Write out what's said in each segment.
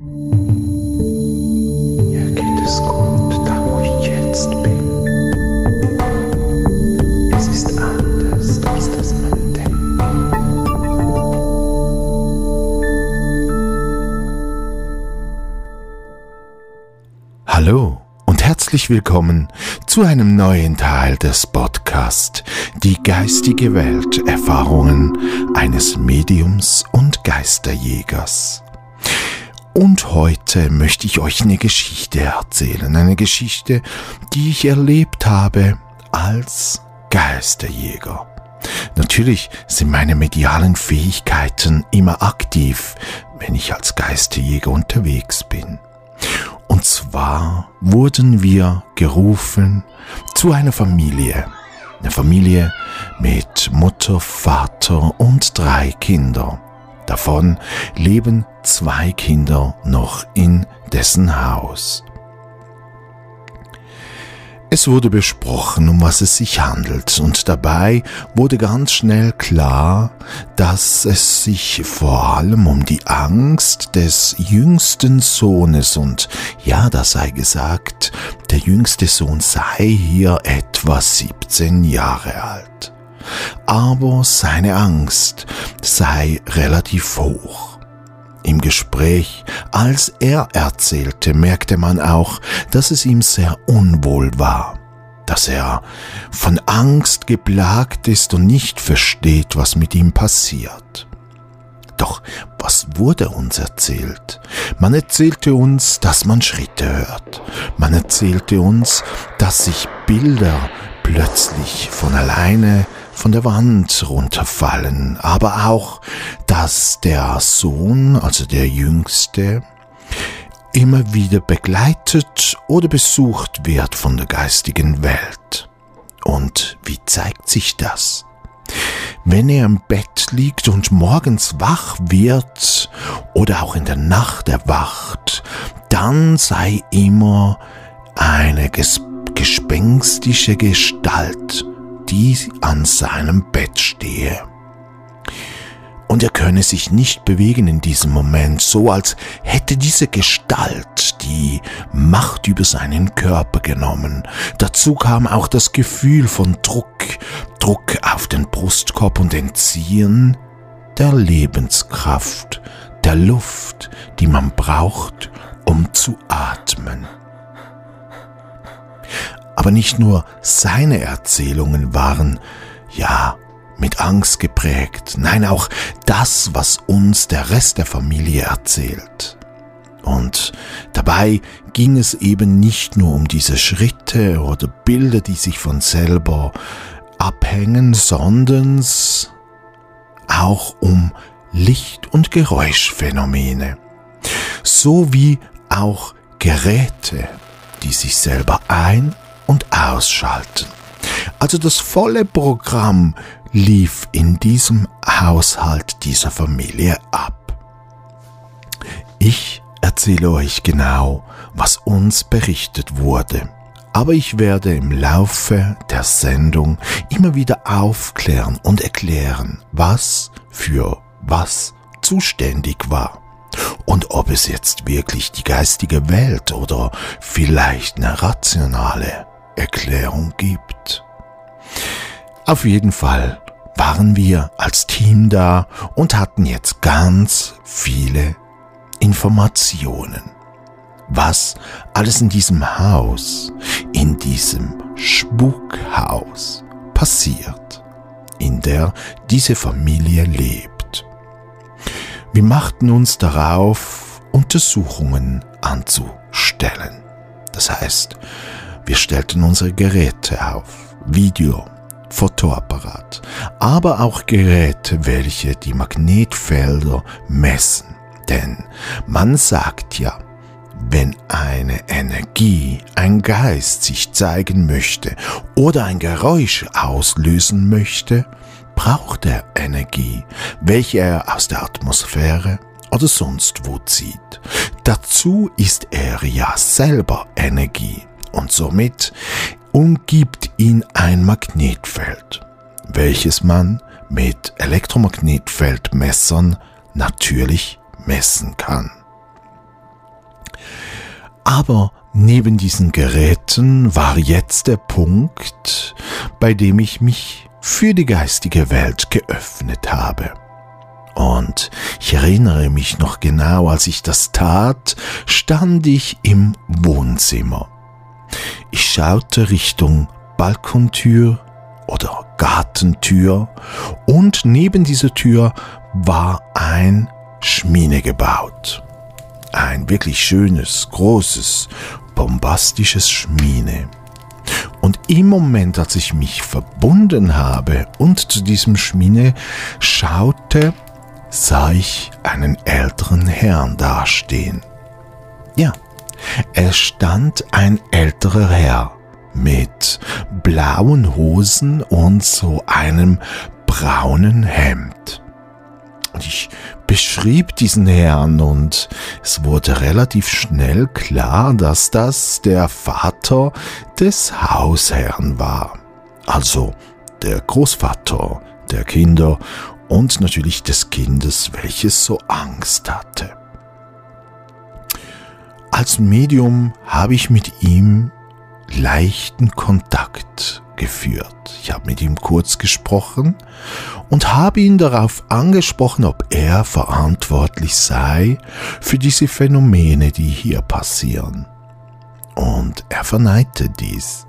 Mir geht es gut, da wo ich jetzt bin. Es ist anders, als das man denkt. Hallo und herzlich willkommen zu einem neuen Teil des Podcasts Die geistige Welt Erfahrungen eines Mediums und Geisterjägers. Und heute möchte ich euch eine Geschichte erzählen, eine Geschichte, die ich erlebt habe als Geisterjäger. Natürlich sind meine medialen Fähigkeiten immer aktiv, wenn ich als Geisterjäger unterwegs bin. Und zwar wurden wir gerufen zu einer Familie. Eine Familie mit Mutter, Vater und drei Kinder. Davon leben zwei Kinder noch in dessen Haus. Es wurde besprochen, um was es sich handelt, und dabei wurde ganz schnell klar, dass es sich vor allem um die Angst des jüngsten Sohnes und ja, da sei gesagt, der jüngste Sohn sei hier etwa 17 Jahre alt. Aber seine Angst sei relativ hoch. Im Gespräch, als er erzählte, merkte man auch, dass es ihm sehr unwohl war, dass er von Angst geplagt ist und nicht versteht, was mit ihm passiert. Doch was wurde uns erzählt? Man erzählte uns, dass man Schritte hört. Man erzählte uns, dass sich Bilder plötzlich von alleine von der Wand runterfallen, aber auch, dass der Sohn, also der Jüngste, immer wieder begleitet oder besucht wird von der geistigen Welt. Und wie zeigt sich das? Wenn er im Bett liegt und morgens wach wird oder auch in der Nacht erwacht, dann sei immer eine gespenstische Gestalt die an seinem Bett stehe. Und er könne sich nicht bewegen in diesem Moment, so als hätte diese Gestalt die Macht über seinen Körper genommen. Dazu kam auch das Gefühl von Druck, Druck auf den Brustkorb und Entziehen der Lebenskraft, der Luft, die man braucht, um zu atmen. Aber nicht nur seine Erzählungen waren, ja, mit Angst geprägt, nein, auch das, was uns der Rest der Familie erzählt. Und dabei ging es eben nicht nur um diese Schritte oder Bilder, die sich von selber abhängen, sondern auch um Licht- und Geräuschphänomene, sowie auch Geräte, die sich selber ein- und ausschalten. Also das volle Programm lief in diesem Haushalt dieser Familie ab. Ich erzähle euch genau, was uns berichtet wurde. Aber ich werde im Laufe der Sendung immer wieder aufklären und erklären, was für was zuständig war. Und ob es jetzt wirklich die geistige Welt oder vielleicht eine rationale Erklärung gibt. Auf jeden Fall waren wir als Team da und hatten jetzt ganz viele Informationen. Was alles in diesem Haus, in diesem Spukhaus passiert, in der diese Familie lebt. Wir machten uns darauf, Untersuchungen anzustellen. Das heißt, wir stellten unsere Geräte auf, Video, Fotoapparat, aber auch Geräte, welche die Magnetfelder messen. Denn man sagt ja, wenn eine Energie, ein Geist sich zeigen möchte oder ein Geräusch auslösen möchte, braucht er Energie, welche er aus der Atmosphäre oder sonst wo zieht. Dazu ist er ja selber Energie und somit umgibt ihn ein Magnetfeld, welches man mit Elektromagnetfeldmessern natürlich messen kann. Aber neben diesen Geräten war jetzt der Punkt, bei dem ich mich für die geistige Welt geöffnet habe. Und ich erinnere mich noch genau, als ich das tat, stand ich im Wohnzimmer. Ich schaute Richtung Balkontür oder Gartentür und neben dieser Tür war ein Schmine gebaut. Ein wirklich schönes, großes, bombastisches Schmine. Und im Moment, als ich mich verbunden habe und zu diesem Schmine schaute, sah ich einen älteren Herrn dastehen. Ja, es stand ein älterer Herr mit blauen Hosen und so einem braunen Hemd. Ich beschrieb diesen Herrn und es wurde relativ schnell klar, dass das der Vater des Hausherrn war. Also der Großvater der Kinder und natürlich des Kindes, welches so Angst hatte. Als Medium habe ich mit ihm leichten Kontakt geführt. Ich habe mit ihm kurz gesprochen und habe ihn darauf angesprochen, ob er verantwortlich sei für diese Phänomene, die hier passieren. Und er verneinte dies.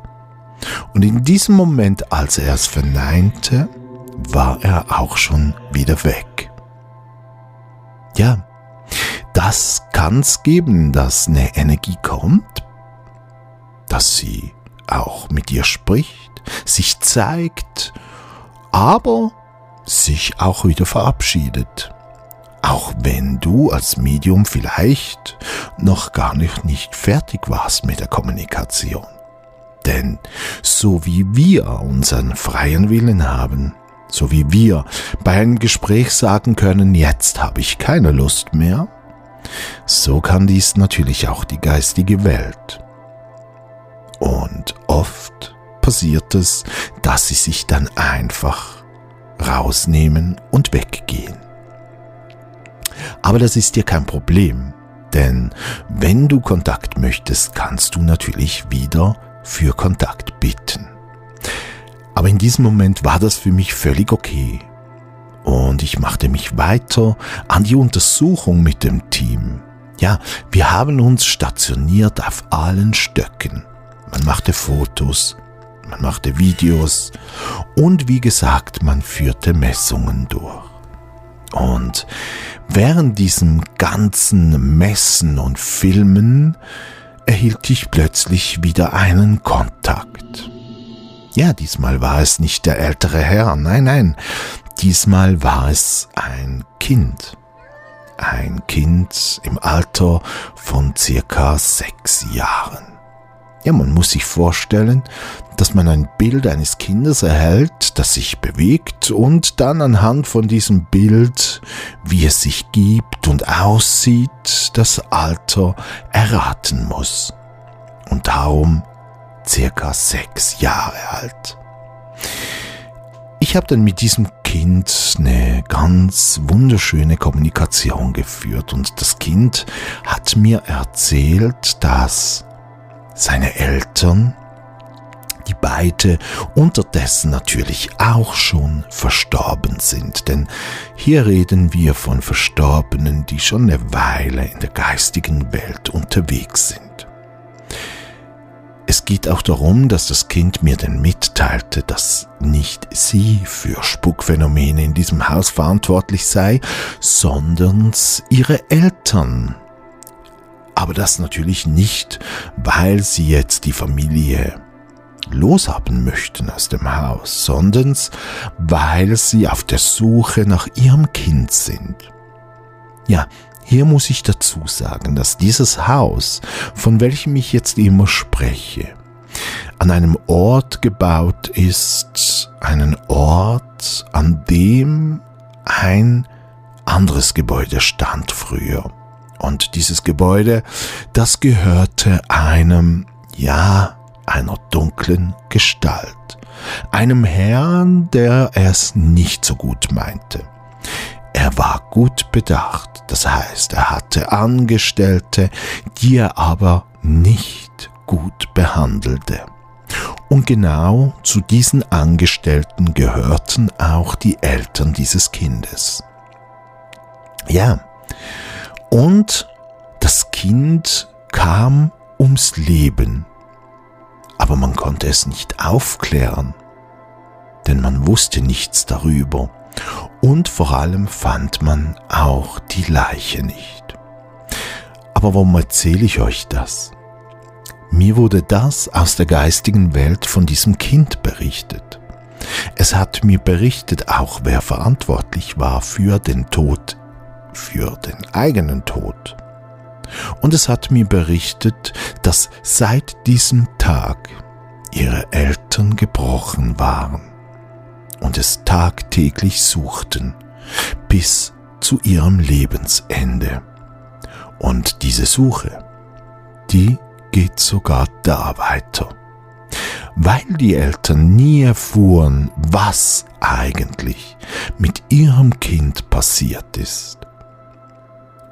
Und in diesem Moment, als er es verneinte, war er auch schon wieder weg. Ja, das kann's geben, dass eine Energie kommt, dass sie auch mit dir spricht, sich zeigt, aber sich auch wieder verabschiedet. Auch wenn du als Medium vielleicht noch gar nicht, nicht fertig warst mit der Kommunikation. Denn so wie wir unseren freien Willen haben, so wie wir bei einem Gespräch sagen können, jetzt habe ich keine Lust mehr, so kann dies natürlich auch die geistige Welt. Und oft passiert es, dass sie sich dann einfach rausnehmen und weggehen. Aber das ist dir kein Problem, denn wenn du Kontakt möchtest, kannst du natürlich wieder für Kontakt bitten. Aber in diesem Moment war das für mich völlig okay. Und ich machte mich weiter an die Untersuchung mit dem Team. Ja, wir haben uns stationiert auf allen Stöcken. Man machte Fotos, man machte Videos und wie gesagt, man führte Messungen durch. Und während diesem ganzen Messen und Filmen erhielt ich plötzlich wieder einen Kontakt. Ja, diesmal war es nicht der ältere Herr, nein, nein, diesmal war es ein Kind. Ein Kind im Alter von circa sechs Jahren. Ja, man muss sich vorstellen, dass man ein Bild eines Kindes erhält, das sich bewegt und dann anhand von diesem Bild, wie es sich gibt und aussieht, das Alter erraten muss. Und darum circa sechs Jahre alt. Ich habe dann mit diesem Kind eine ganz wunderschöne Kommunikation geführt und das Kind hat mir erzählt, dass seine Eltern, die beide unterdessen natürlich auch schon verstorben sind, denn hier reden wir von Verstorbenen, die schon eine Weile in der geistigen Welt unterwegs sind. Es geht auch darum, dass das Kind mir denn mitteilte, dass nicht sie für Spukphänomene in diesem Haus verantwortlich sei, sondern ihre Eltern. Aber das natürlich nicht, weil sie jetzt die Familie loshaben möchten aus dem Haus, sondern weil sie auf der Suche nach ihrem Kind sind. Ja, hier muss ich dazu sagen, dass dieses Haus, von welchem ich jetzt immer spreche, an einem Ort gebaut ist, einen Ort, an dem ein anderes Gebäude stand früher. Und dieses Gebäude, das gehörte einem, ja, einer dunklen Gestalt, einem Herrn, der es nicht so gut meinte. Er war gut bedacht, das heißt, er hatte Angestellte, die er aber nicht gut behandelte. Und genau zu diesen Angestellten gehörten auch die Eltern dieses Kindes. Ja, und das Kind kam ums Leben, aber man konnte es nicht aufklären, denn man wusste nichts darüber und vor allem fand man auch die Leiche nicht. Aber warum erzähle ich euch das? Mir wurde das aus der geistigen Welt von diesem Kind berichtet. Es hat mir berichtet auch, wer verantwortlich war für den Tod, für den eigenen Tod. Und es hat mir berichtet, dass seit diesem Tag ihre Eltern gebrochen waren und es tagtäglich suchten bis zu ihrem Lebensende. Und diese Suche, die geht sogar da weiter. Weil die Eltern nie erfuhren, was eigentlich mit ihrem Kind passiert ist,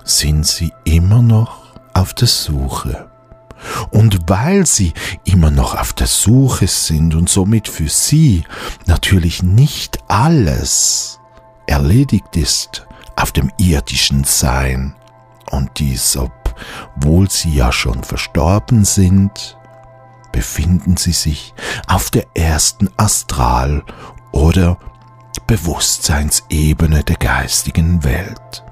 sind sie immer noch auf der Suche. Und weil sie immer noch auf der Suche sind und somit für sie natürlich nicht alles erledigt ist auf dem irdischen Sein und dies, obwohl sie ja schon verstorben sind, befinden sie sich auf der ersten Astral- oder Bewusstseinsebene der geistigen Welt.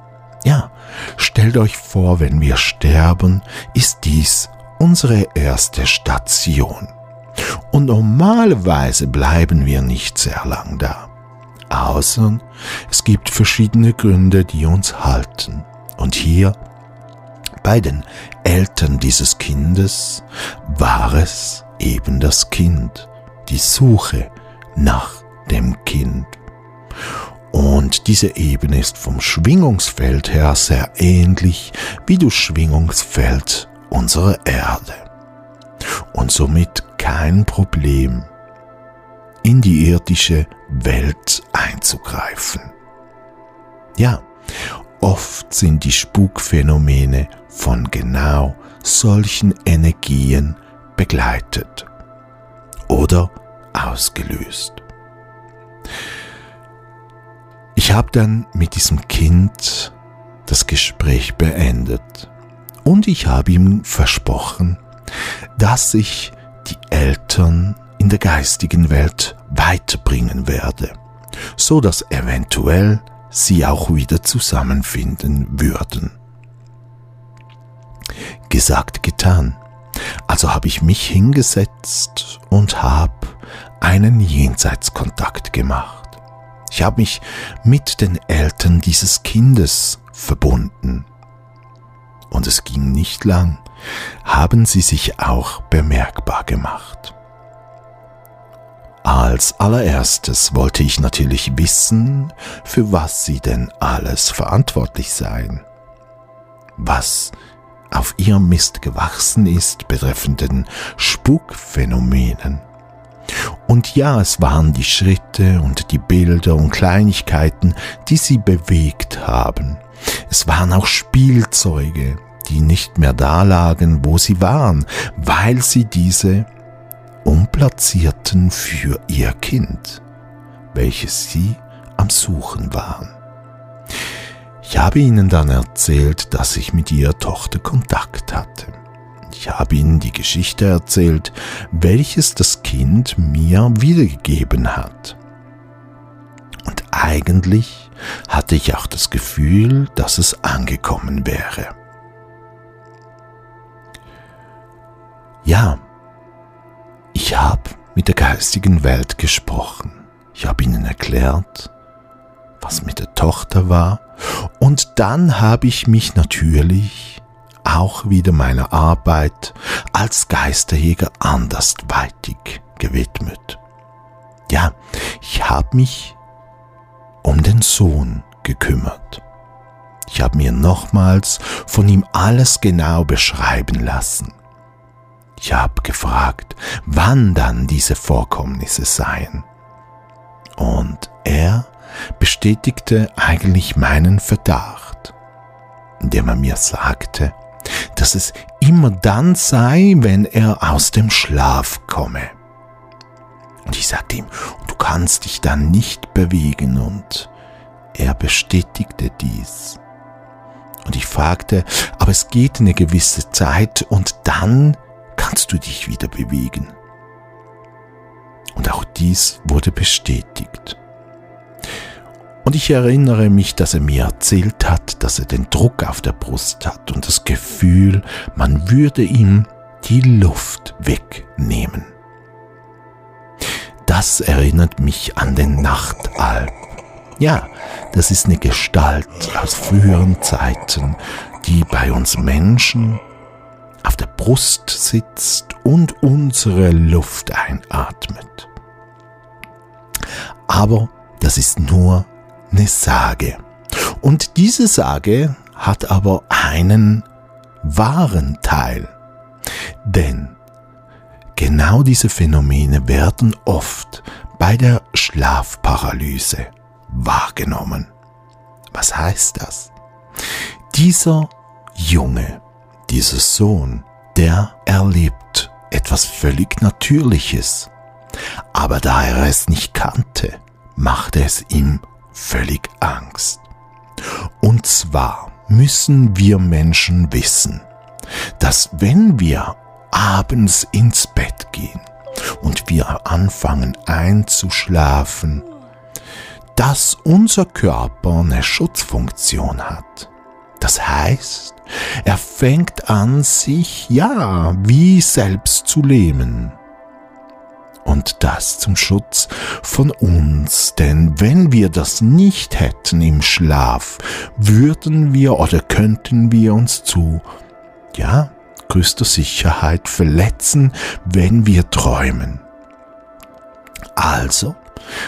Ja, stellt euch vor, wenn wir sterben, ist dies unsere erste Station. Und normalerweise bleiben wir nicht sehr lang da. Außer es gibt verschiedene Gründe, die uns halten. Und hier bei den Eltern dieses Kindes war es eben das Kind, die Suche nach dem Kind. Und diese Ebene ist vom Schwingungsfeld her sehr ähnlich wie das Schwingungsfeld unserer Erde. Und somit kein Problem, in die irdische Welt einzugreifen. Ja, oft sind die Spukphänomene von genau solchen Energien begleitet oder ausgelöst. Ich habe dann mit diesem Kind das Gespräch beendet und ich habe ihm versprochen, dass ich die Eltern in der geistigen Welt weiterbringen werde, so dass eventuell sie auch wieder zusammenfinden würden. Gesagt, getan. Also habe ich mich hingesetzt und habe einen Jenseitskontakt gemacht. Ich habe mich mit den Eltern dieses Kindes verbunden und es ging nicht lang, haben sie sich auch bemerkbar gemacht. Als allererstes wollte ich natürlich wissen, für was sie denn alles verantwortlich seien. Was auf ihrem Mist gewachsen ist betreffenden Spukphänomenen. Und ja, es waren die Schritte und die Bilder und Kleinigkeiten, die sie bewegt haben. Es waren auch Spielzeuge, die nicht mehr da lagen, wo sie waren, weil sie diese umplatzierten für ihr Kind, welches sie am Suchen waren. Ich habe ihnen dann erzählt, dass ich mit ihrer Tochter Kontakt hatte. Ich habe ihnen die Geschichte erzählt, welches das Kind mir wiedergegeben hat. Und eigentlich hatte ich auch das Gefühl, dass es angekommen wäre. Ja, ich habe mit der geistigen Welt gesprochen. Ich habe ihnen erklärt, was mit der Tochter war, und dann habe ich mich natürlich auch wieder meiner Arbeit als Geisterjäger andersweitig gewidmet. Ja, ich habe mich um den Sohn gekümmert. Ich habe mir nochmals von ihm alles genau beschreiben lassen. Ich habe gefragt, wann dann diese Vorkommnisse seien. Und er bestätigte eigentlich meinen Verdacht, indem er mir sagte, dass es immer dann sei, wenn er aus dem Schlaf komme. Und ich sagte ihm, du kannst dich dann nicht bewegen und er bestätigte dies. Und ich fragte, aber es geht eine gewisse Zeit und dann kannst du dich wieder bewegen. Und auch dies wurde bestätigt. Und ich erinnere mich, dass er mir erzählt hat, dass er den Druck auf der Brust hat und das Gefühl, man würde ihm die Luft wegnehmen. Das erinnert mich an den Nachtalb. Ja, das ist eine Gestalt aus früheren Zeiten, die bei uns Menschen auf der Brust sitzt und unsere Luft einatmet. Aber das ist nur eine Sage. Und diese Sage hat aber einen wahren Teil. Denn genau diese Phänomene werden oft bei der Schlafparalyse wahrgenommen. Was heißt das? Dieser Junge, dieser Sohn, der erlebt etwas völlig Natürliches. Aber da er es nicht kannte, machte es ihm völlig Angst. Und zwar müssen wir Menschen wissen, dass wenn wir abends ins Bett gehen und wir anfangen einzuschlafen, dass unser Körper eine Schutzfunktion hat. Das heißt, er fängt an, sich ja wie selbst zu lähmen. Und das zum Schutz von uns, denn wenn wir das nicht hätten im Schlaf, würden wir oder könnten wir uns zu, ja, größter Sicherheit verletzen, wenn wir träumen. Also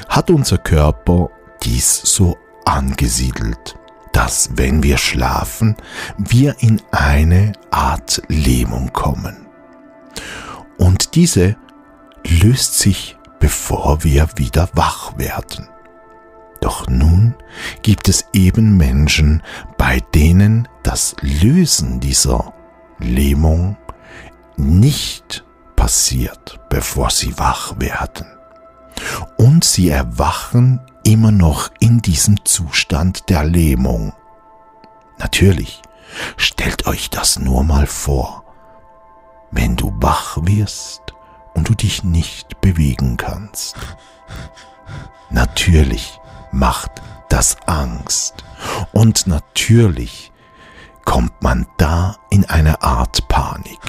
hat unser Körper dies so angesiedelt, dass wenn wir schlafen, wir in eine Art Lähmung kommen. Und diese löst sich, bevor wir wieder wach werden. Doch nun gibt es eben Menschen, bei denen das Lösen dieser Lähmung nicht passiert, bevor sie wach werden. Und sie erwachen immer noch in diesem Zustand der Lähmung. Natürlich, stellt euch das nur mal vor, wenn du wach wirst und du dich nicht bewegen kannst. Natürlich macht das Angst und natürlich kommt man da in eine Art Panik.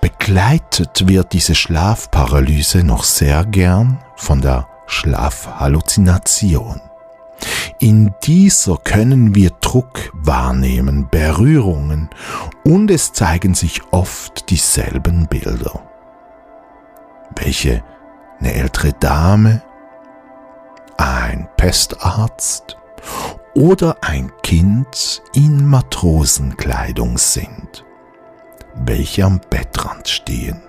Begleitet wird diese Schlafparalyse noch sehr gern von der Schlafhalluzination. In dieser können wir Druck wahrnehmen, Berührungen und es zeigen sich oft dieselben Bilder. Welche eine ältere Dame, ein Pestarzt oder ein Kind in Matrosenkleidung sind welche am Bettrand stehen.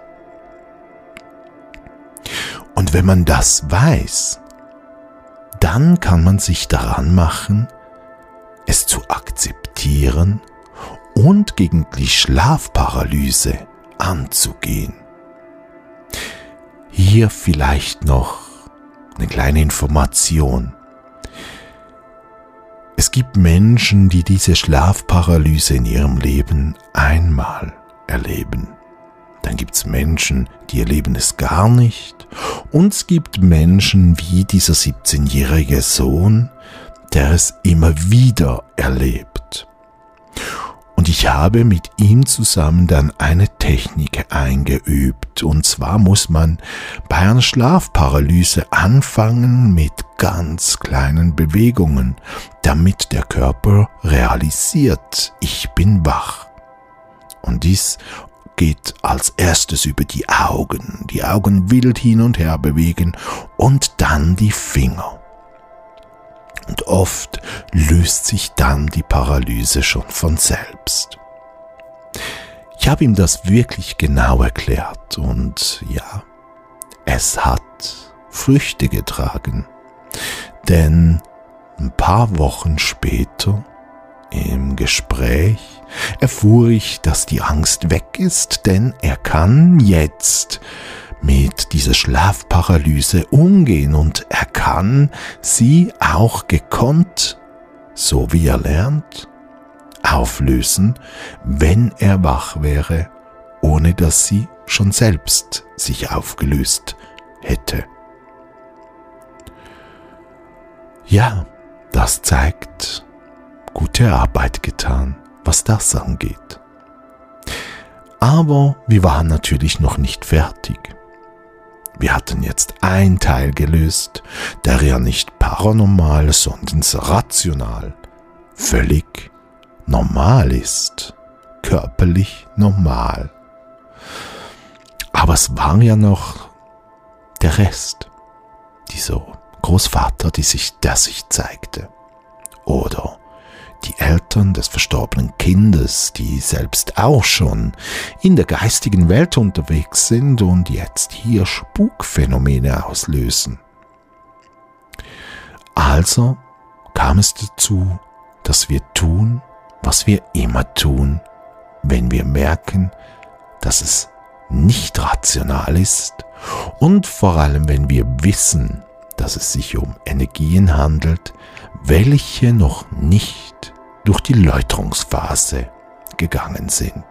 Und wenn man das weiß, dann kann man sich daran machen, es zu akzeptieren und gegen die Schlafparalyse anzugehen. Hier vielleicht noch eine kleine Information. Es gibt Menschen, die diese Schlafparalyse in ihrem Leben einmal erleben. Dann gibt es Menschen, die erleben es gar nicht. Und es gibt Menschen wie dieser 17-jährige Sohn, der es immer wieder erlebt. Und ich habe mit ihm zusammen dann eine Technik eingeübt. Und zwar muss man bei einer Schlafparalyse anfangen mit ganz kleinen Bewegungen, damit der Körper realisiert, ich bin wach. Und dies geht als erstes über die Augen, die Augen wild hin und her bewegen und dann die Finger. Und oft löst sich dann die Paralyse schon von selbst. Ich habe ihm das wirklich genau erklärt und ja, es hat Früchte getragen. Denn ein paar Wochen später Im Gespräch erfuhr ich, dass die Angst weg ist, denn er kann jetzt mit dieser Schlafparalyse umgehen und er kann sie auch gekonnt, so wie er lernt, auflösen, wenn er wach wäre, ohne dass sie schon selbst sich aufgelöst hätte. Ja, das zeigt gute Arbeit getan, was das angeht. Aber wir waren natürlich noch nicht fertig. Wir hatten jetzt ein Teil gelöst, der ja nicht paranormal, sondern rational, völlig normal ist, körperlich normal. Aber es war ja noch der Rest, Großvater, die sich, der sich zeigte. Oder die Eltern des verstorbenen Kindes, die selbst auch schon in der geistigen Welt unterwegs sind und jetzt hier Spukphänomene auslösen. Also kam es dazu, dass wir tun, was wir immer tun, wenn wir merken, dass es nicht rational ist und vor allem wenn wir wissen, dass es sich um Energien handelt, welche noch nicht durch die Läuterungsphase gegangen sind.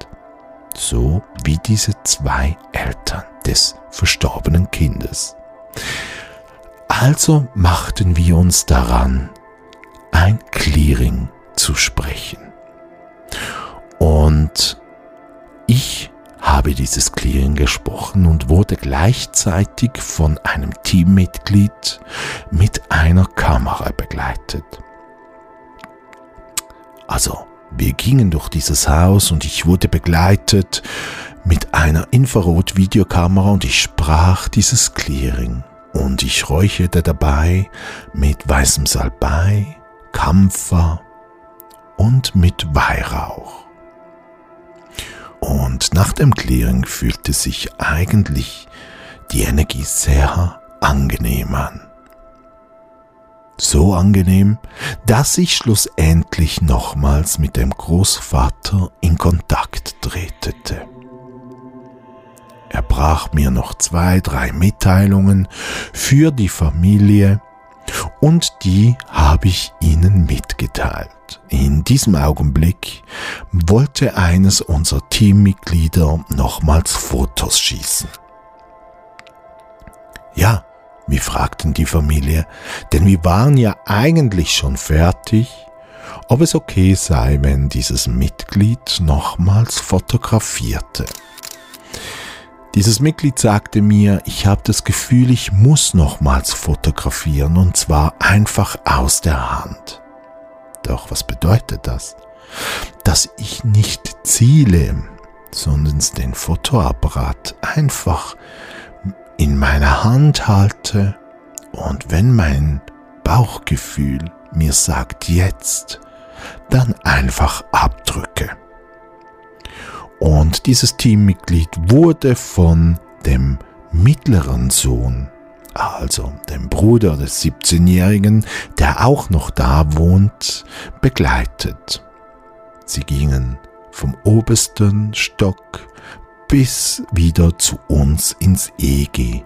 So wie diese zwei Eltern des verstorbenen Kindes. Also machten wir uns daran, ein Clearing zu sprechen. Und ich habe dieses Clearing gesprochen und wurde gleichzeitig von einem Teammitglied mit einer Kamera begleitet. Also, wir gingen durch dieses Haus und ich wurde begleitet mit einer Infrarot-Videokamera und ich sprach dieses Clearing und ich räucherte dabei mit weißem Salbei, Kampfer und mit Weihrauch. Und nach dem Clearing fühlte sich eigentlich die Energie sehr angenehm an. So angenehm, dass ich schlussendlich nochmals mit dem Großvater in Kontakt tretete. Er brach mir noch zwei, drei Mitteilungen für die Familie und die habe ich Ihnen mitgeteilt. In diesem Augenblick wollte eines unserer Teammitglieder nochmals Fotos schießen. Ja, wir fragten die Familie, denn wir waren ja eigentlich schon fertig, ob es okay sei, wenn dieses Mitglied nochmals fotografierte. Dieses Mitglied sagte mir, ich habe das Gefühl, ich muss nochmals fotografieren und zwar einfach aus der Hand. Doch was bedeutet das? Dass ich nicht ziele, sondern den Fotoapparat einfach in meiner Hand halte und wenn mein Bauchgefühl mir sagt jetzt, dann einfach abdrücke. Und dieses Teammitglied wurde von dem mittleren Sohn also dem Bruder des 17-Jährigen, der auch noch da wohnt, begleitet. Sie gingen vom obersten Stock bis wieder zu uns ins EG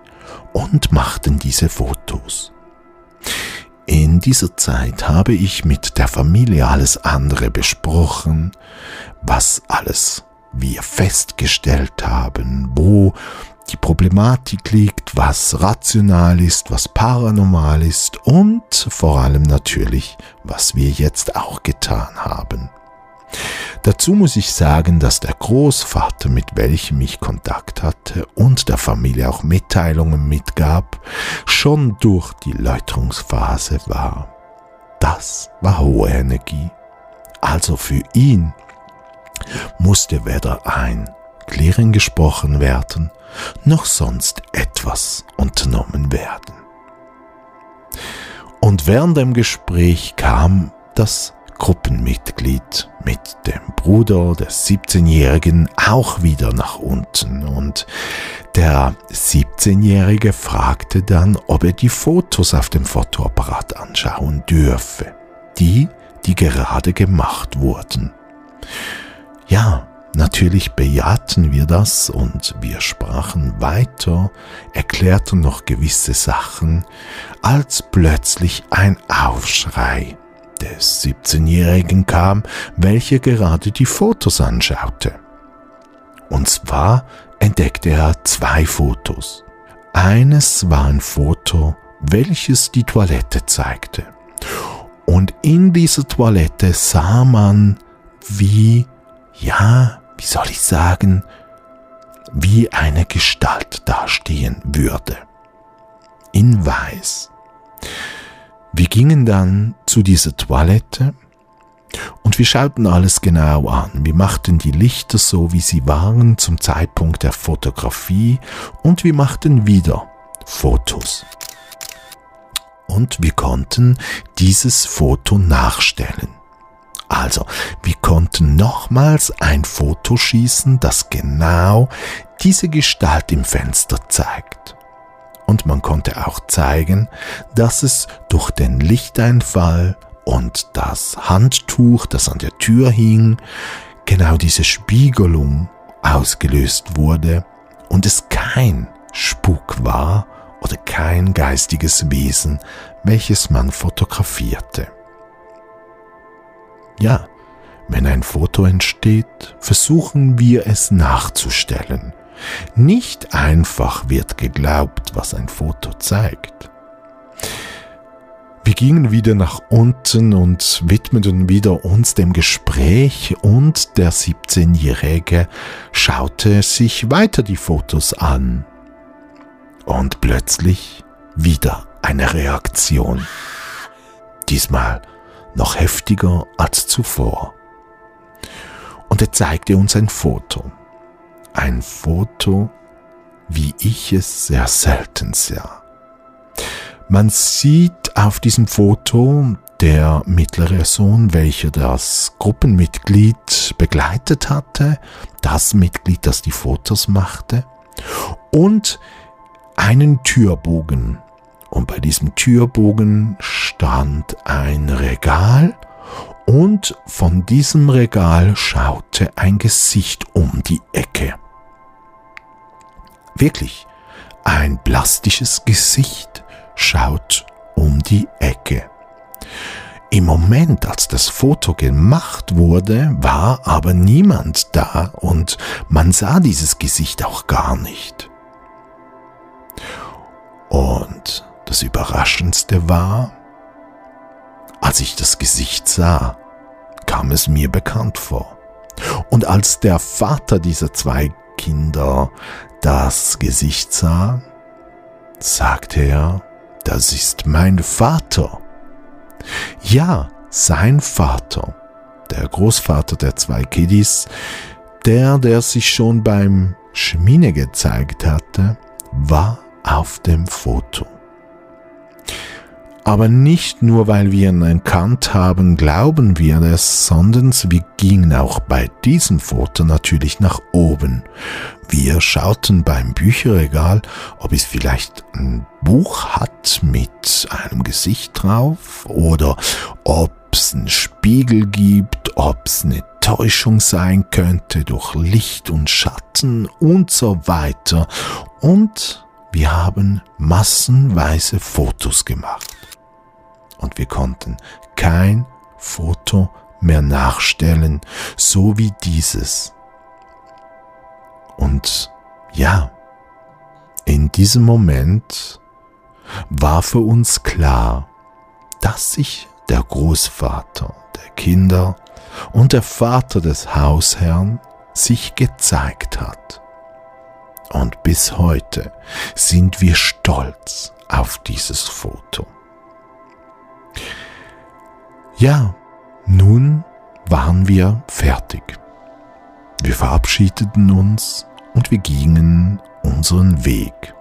und machten diese Fotos. In dieser Zeit habe ich mit der Familie alles andere besprochen, was alles wir festgestellt haben, wo die Problematik liegt, was rational ist, was paranormal ist und vor allem natürlich, was wir jetzt auch getan haben. Dazu muss ich sagen, dass der Großvater, mit welchem ich Kontakt hatte und der Familie auch Mitteilungen mitgab, schon durch die Läuterungsphase war. Das war hohe Energie. Also für ihn musste weder ein Klären gesprochen werden, noch sonst etwas unternommen werden. Und während dem Gespräch kam das Gruppenmitglied mit dem Bruder des 17-Jährigen auch wieder nach unten und der 17-Jährige fragte dann, ob er die Fotos auf dem Fotoapparat anschauen dürfe, die die gerade gemacht wurden. Ja, natürlich bejahten wir das und wir sprachen weiter, erklärten noch gewisse Sachen, als plötzlich ein Aufschrei des 17-Jährigen kam, welcher gerade die Fotos anschaute. Und zwar entdeckte er zwei Fotos. Eines war ein Foto, welches die Toilette zeigte. Und in dieser Toilette sah man, wie, ja, wie soll ich sagen, wie eine Gestalt dastehen würde. In Weiß. Wir gingen dann zu dieser Toilette und wir schauten alles genau an. Wir machten die Lichter so, wie sie waren zum Zeitpunkt der Fotografie und wir machten wieder Fotos. Und wir konnten dieses Foto nachstellen. Also, wir konnten nochmals ein Foto schießen, das genau diese Gestalt im Fenster zeigt und man konnte auch zeigen, dass es durch den Lichteinfall und das Handtuch, das an der Tür hing, genau diese Spiegelung ausgelöst wurde und es kein Spuk war oder kein geistiges Wesen, welches man fotografierte. Ja, wenn ein Foto entsteht, versuchen wir es nachzustellen – nicht einfach wird geglaubt, was ein Foto zeigt. Wir gingen wieder nach unten und widmeten wieder uns dem Gespräch und der 17-Jährige schaute sich weiter die Fotos an. Und plötzlich wieder eine Reaktion. Diesmal noch heftiger als zuvor. Und er zeigte uns ein Foto ein Foto, wie ich es sehr selten sah. Man sieht auf diesem Foto der mittlere Sohn, welcher das Gruppenmitglied begleitet hatte, das Mitglied, das die Fotos machte, und einen Türbogen. Und bei diesem Türbogen stand ein Regal und von diesem Regal schaute ein Gesicht um die Ecke. Wirklich, ein plastisches Gesicht schaut um die Ecke. Im Moment, als das Foto gemacht wurde, war aber niemand da und man sah dieses Gesicht auch gar nicht. Und das Überraschendste war, als ich das Gesicht sah, kam es mir bekannt vor. Und als der Vater dieser zwei Kinder das Gesicht sah, sagte er, das ist mein Vater. Ja, sein Vater, der Großvater der zwei Kiddies, der, der sich schon beim Schmine gezeigt hatte, war auf dem Foto. Aber nicht nur, weil wir ihn erkannt haben, glauben wir es, sondern wir gingen auch bei diesem Foto natürlich nach oben. Wir schauten beim Bücherregal, ob es vielleicht ein Buch hat mit einem Gesicht drauf oder ob es einen Spiegel gibt, ob es eine Täuschung sein könnte durch Licht und Schatten und so weiter. Und wir haben massenweise Fotos gemacht und wir konnten kein Foto mehr nachstellen, so wie dieses. Und ja, in diesem Moment war für uns klar, dass sich der Großvater der Kinder und der Vater des Hausherrn sich gezeigt hat. Und bis heute sind wir stolz auf dieses Foto. Ja, nun waren wir fertig. Wir verabschiedeten uns und wir gingen unseren Weg.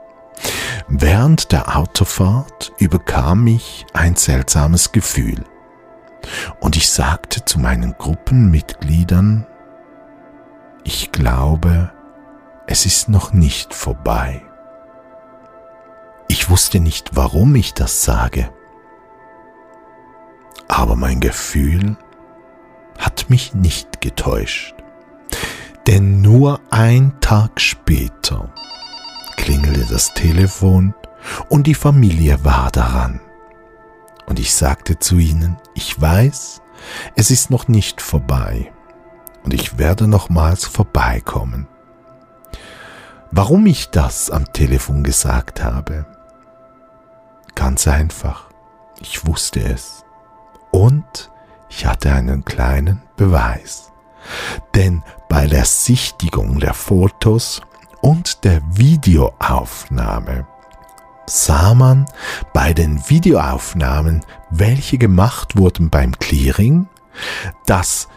Während der Autofahrt überkam mich ein seltsames Gefühl. Und ich sagte zu meinen Gruppenmitgliedern, ich glaube, es ist noch nicht vorbei. Ich wusste nicht, warum ich das sage Aber mein Gefühl hat mich nicht getäuscht. Denn nur ein Tag später klingelte das Telefon und die Familie war daran. Und ich sagte zu ihnen, ich weiß, es ist noch nicht vorbei und ich werde nochmals vorbeikommen. Warum ich das am Telefon gesagt habe? Ganz einfach, ich wusste es. Und ich hatte einen kleinen Beweis. Denn bei der Sichtigung der Fotos und der Videoaufnahme sah man bei den Videoaufnahmen, welche gemacht wurden beim Clearing, dass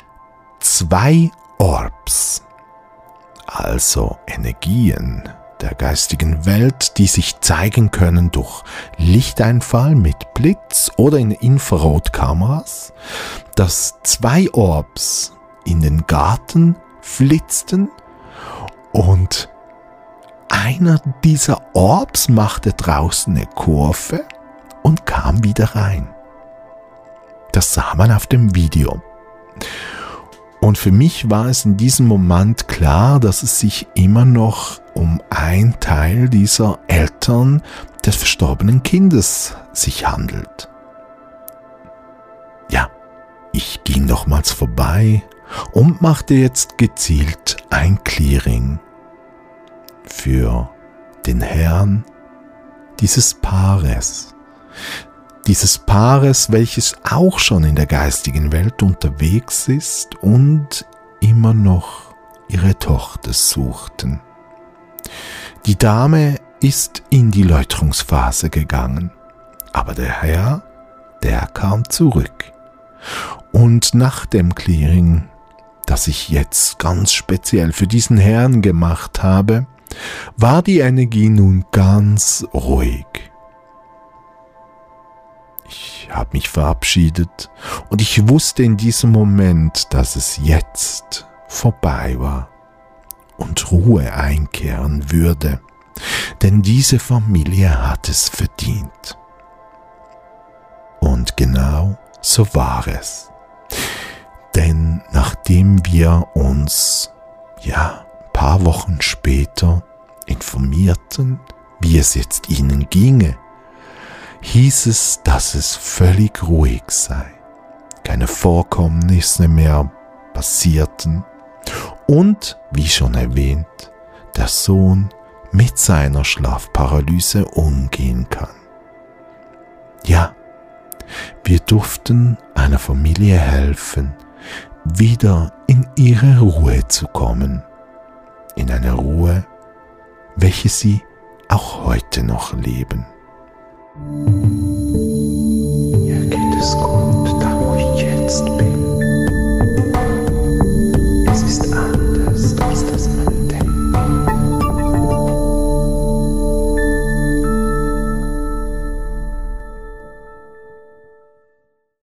zwei Orbs, also Energien der geistigen Welt, die sich zeigen können durch Lichteinfall mit Blitz oder in Infrarotkameras, dass zwei Orbs in den Garten flitzten und einer dieser Orbs machte draußen eine Kurve und kam wieder rein. Das sah man auf dem Video. Und für mich war es in diesem Moment klar, dass es sich immer noch um ein Teil dieser Eltern des verstorbenen Kindes sich handelt. Ja, ich ging nochmals vorbei und machte jetzt gezielt ein Clearing für den Herrn dieses Paares. Dieses Paares, welches auch schon in der geistigen Welt unterwegs ist und immer noch ihre Tochter suchten. Die Dame ist in die Läuterungsphase gegangen, aber der Herr, der kam zurück. Und nach dem Clearing, das ich jetzt ganz speziell für diesen Herrn gemacht habe, war die Energie nun ganz ruhig. Ich habe mich verabschiedet und ich wusste in diesem Moment, dass es jetzt vorbei war und Ruhe einkehren würde, denn diese Familie hat es verdient. Und genau so war es. Denn nachdem wir uns, ja, paar Wochen später informierten, wie es jetzt ihnen ginge, hieß es, dass es völlig ruhig sei. Keine Vorkommnisse mehr passierten und, wie schon erwähnt, der Sohn mit seiner Schlafparalyse umgehen kann. Ja, wir durften einer Familie helfen, wieder in ihre Ruhe zu kommen in einer Ruhe, welche sie auch heute noch leben. Mir geht es gut,